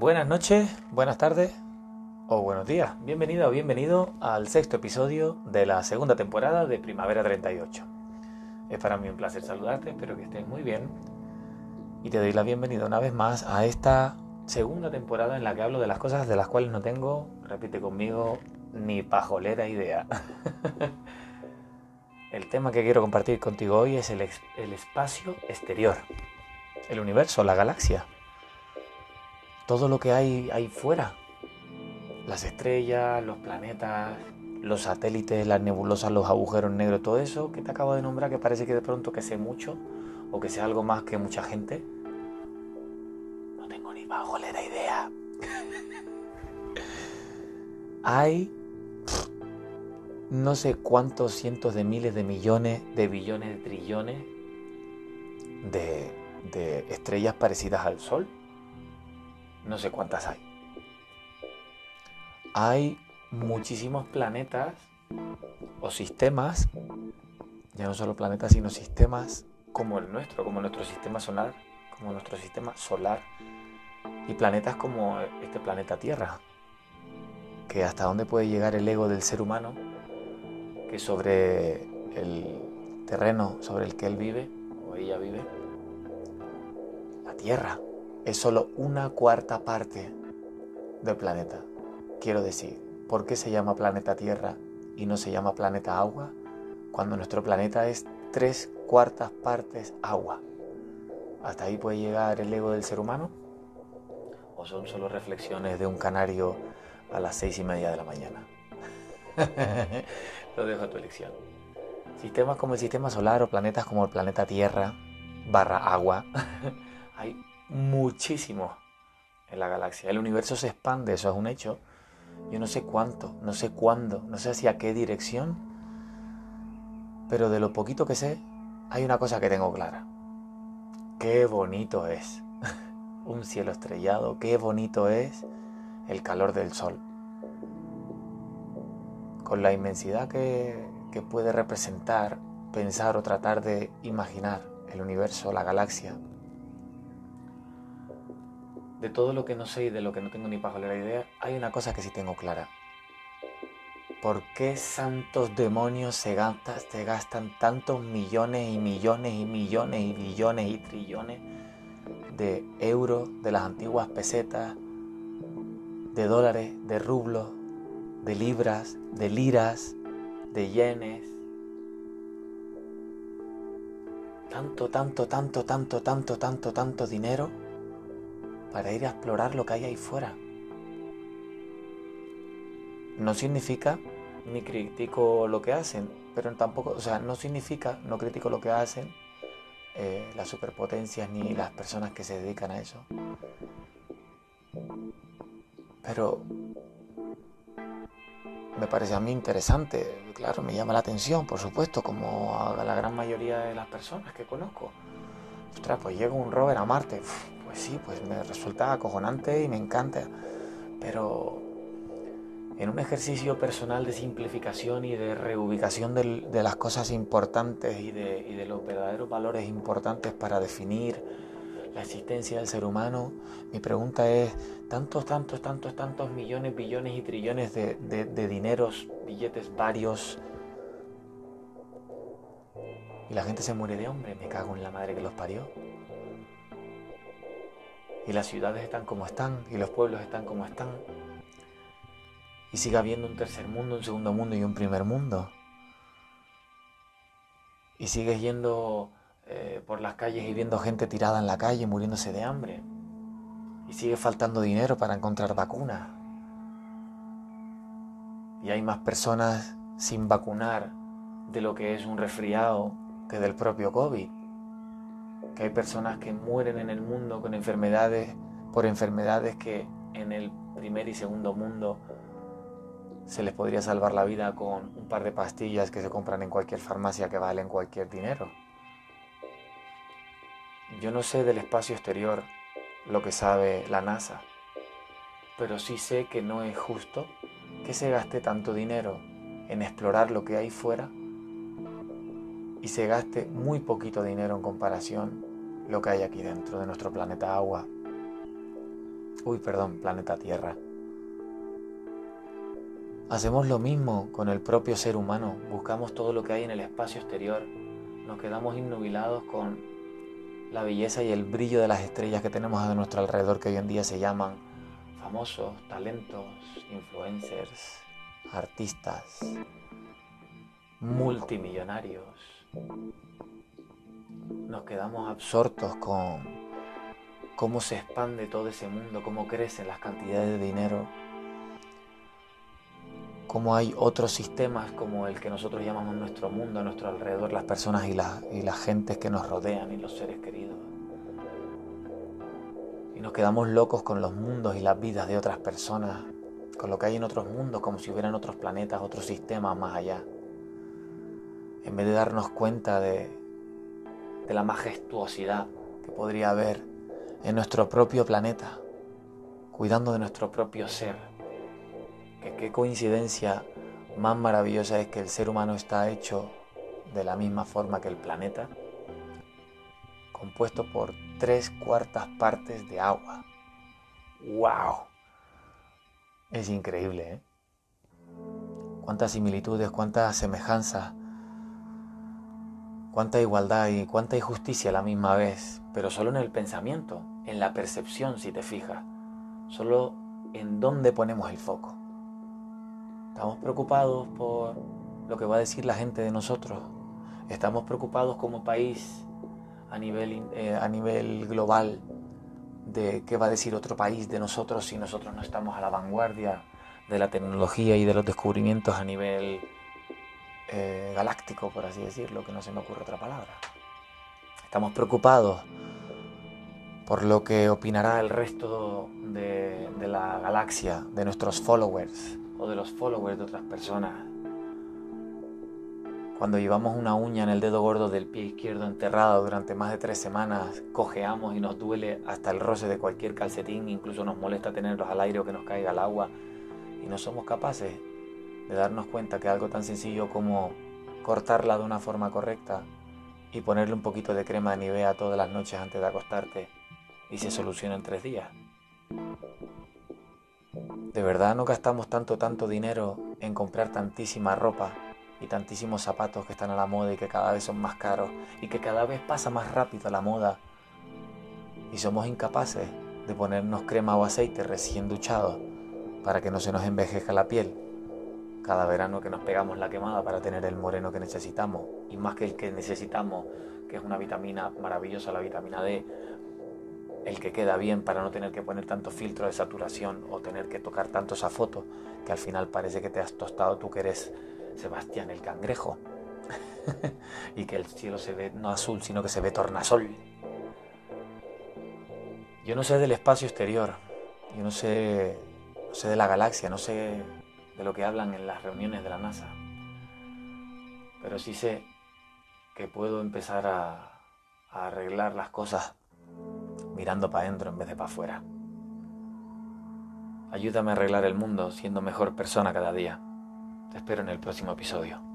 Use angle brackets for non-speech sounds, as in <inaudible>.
Buenas noches, buenas tardes o buenos días. Bienvenido o bienvenido al sexto episodio de la segunda temporada de Primavera 38. Es para mí un placer saludarte, espero que estés muy bien y te doy la bienvenida una vez más a esta segunda temporada en la que hablo de las cosas de las cuales no tengo, repite conmigo, ni pajolera idea. <laughs> el tema que quiero compartir contigo hoy es el, el espacio exterior, el universo, la galaxia todo lo que hay ahí fuera. Las estrellas, los planetas, los satélites, las nebulosas, los agujeros negros, todo eso que te acabo de nombrar, que parece que de pronto que sé mucho o que sé algo más que mucha gente. No tengo ni bajo la idea. <laughs> hay no sé cuántos cientos de miles de millones, de billones, de trillones de, de estrellas parecidas al Sol no sé cuántas hay. Hay muchísimos planetas o sistemas, ya no solo planetas, sino sistemas como el nuestro, como nuestro sistema solar, como nuestro sistema solar, y planetas como este planeta Tierra, que hasta dónde puede llegar el ego del ser humano, que sobre el terreno sobre el que él vive, o ella vive, la Tierra, es solo una cuarta parte del planeta. Quiero decir, ¿por qué se llama planeta Tierra y no se llama planeta agua? Cuando nuestro planeta es tres cuartas partes agua. ¿Hasta ahí puede llegar el ego del ser humano? ¿O son solo reflexiones de un canario a las seis y media de la mañana? <laughs> Lo dejo a tu elección. Sistemas como el sistema solar o planetas como el planeta Tierra barra agua. <laughs> Hay muchísimo en la galaxia. El universo se expande, eso es un hecho. Yo no sé cuánto, no sé cuándo, no sé hacia qué dirección, pero de lo poquito que sé, hay una cosa que tengo clara. Qué bonito es <laughs> un cielo estrellado, qué bonito es el calor del sol. Con la inmensidad que, que puede representar, pensar o tratar de imaginar el universo, la galaxia, de todo lo que no sé y de lo que no tengo ni la idea, hay una cosa que sí tengo clara. ¿Por qué santos demonios se, se gastan tantos millones y millones y millones y billones y trillones de euros de las antiguas pesetas, de dólares, de rublos, de libras, de liras, de yenes? Tanto, tanto, tanto, tanto, tanto, tanto, tanto dinero para ir a explorar lo que hay ahí fuera. No significa ni critico lo que hacen, pero tampoco, o sea, no significa, no critico lo que hacen eh, las superpotencias ni las personas que se dedican a eso. Pero me parece a mí interesante, claro, me llama la atención, por supuesto, como a la gran mayoría de las personas que conozco. Ostras, pues llega un rover a Marte pues sí, pues me resulta acojonante y me encanta. Pero en un ejercicio personal de simplificación y de reubicación de, las cosas importantes y de, de, los verdaderos valores importantes para definir la existencia del ser humano, mi pregunta es, tantos, tantos, tantos, tantos millones, billones y trillones de, de dineros, billetes varios, y la gente se muere de hambre, me cago en la madre que los parió y las ciudades están como están y los pueblos están como están y sigue habiendo un tercer mundo, un segundo mundo y un primer mundo. Y sigues yendo eh, por las calles y viendo gente tirada en la calle muriéndose de hambre. Y sigue faltando dinero para encontrar vacunas. Y hay más personas sin vacunar de lo que es un resfriado que del propio COVID que hay personas que mueren en el mundo con enfermedades, por enfermedades que en el primer y segundo mundo se les podría salvar la vida con un par de pastillas que se compran en cualquier farmacia que valen cualquier dinero. Yo no sé del espacio exterior lo que sabe la NASA, pero sí sé que no es justo que se gaste tanto dinero en explorar lo que hay fuera y se gaste muy poquito dinero en comparación lo que hay aquí dentro de nuestro planeta agua. Uy, perdón, planeta Tierra. Hacemos lo mismo con el propio ser humano. Buscamos todo lo que hay en el espacio exterior. Nos quedamos innubilados con la belleza y el brillo de las estrellas que tenemos a nuestro alrededor que hoy en día se llaman famosos, talentos, influencers, artistas, multimillonarios. Nos quedamos absortos con cómo se expande todo ese mundo, cómo crecen las cantidades de dinero cómo hay otros sistemas como el que nosotros llamamos nuestro mundo, a nuestro alrededor, las personas y, y las gentes que nos rodean y los seres queridos. Y nos quedamos locos con los mundos y las vidas de otras personas, con lo que hay en otros mundos, como si hubieran otros planetas, otros sistemas más allá. En vez de darnos cuenta de, la majestuosidad que podría haber en nuestro propio planeta, cuidando de nuestro propio ser qué coincidencia más maravillosa es que el ser humano está hecho de la misma forma que el planeta, compuesto por tres cuartas partes de agua. ¡Wow! Es increíble, ¿eh? Cuántas similitudes, cuántas semejanzas, cuánta igualdad y cuánta injusticia a la misma vez, pero solo en el pensamiento, en la percepción, si te fijas, solo en dónde ponemos el foco. Estamos preocupados por lo que va a decir la gente de nosotros. Estamos preocupados como país a nivel, eh, a nivel global de qué va a decir otro país de nosotros si nosotros no estamos a la vanguardia de la tecnología y de los descubrimientos a nivel eh, galáctico, por así decirlo, que no se me ocurre otra palabra. Estamos preocupados por lo que opinará el resto de la galaxia, de nuestros followers, o de los followers de otras personas. Cuando llevamos una uña en el dedo gordo del pie izquierdo enterrada durante más de tres semanas, cojeamos y nos duele hasta el roce de cualquier calcetín, incluso nos molesta tenerlos al aire o que nos caiga el agua, y no somos capaces de darnos cuenta que algo tan sencillo como cortarla de una forma correcta y ponerle un poquito de crema de Nivea todas las noches antes de acostarte y se soluciona en tres días. ¿De verdad no gastamos tanto, tanto dinero en comprar tantísima ropa y tantísimos zapatos que están a la moda y que cada vez son más caros y que cada vez pasa más rápido la moda? Y somos incapaces de ponernos crema o aceite recién duchados para que no se nos envejezca la piel. Cada verano que nos pegamos la quemada para tener el moreno que necesitamos y más que el que necesitamos, que es una vitamina maravillosa, la vitamina D, el que queda bien para no tener que poner tanto filtro de saturación o tener que tocar tanto esa foto que al final parece que te has tostado tú que eres Sebastián el cangrejo <laughs> y que el cielo se ve no azul sino que se ve tornasol. Yo no sé del espacio exterior, yo no sé, no sé de la galaxia, no sé de lo que hablan en las reuniones de la NASA, pero sí sé que puedo empezar a, arreglar las cosas mirando para adentro en vez de para afuera. Ayúdame a arreglar el mundo siendo mejor persona cada día. Te espero en el próximo episodio.